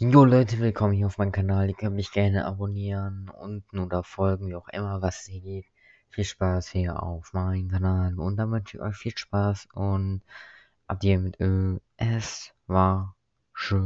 Jo Leute, willkommen hier auf meinem Kanal. Ihr könnt mich gerne abonnieren, unten oder folgen, wie auch immer, was hier geht. Viel Spaß hier auf meinem Kanal und dann wünsche ich euch viel Spaß und ab hier mit Ö. Es war.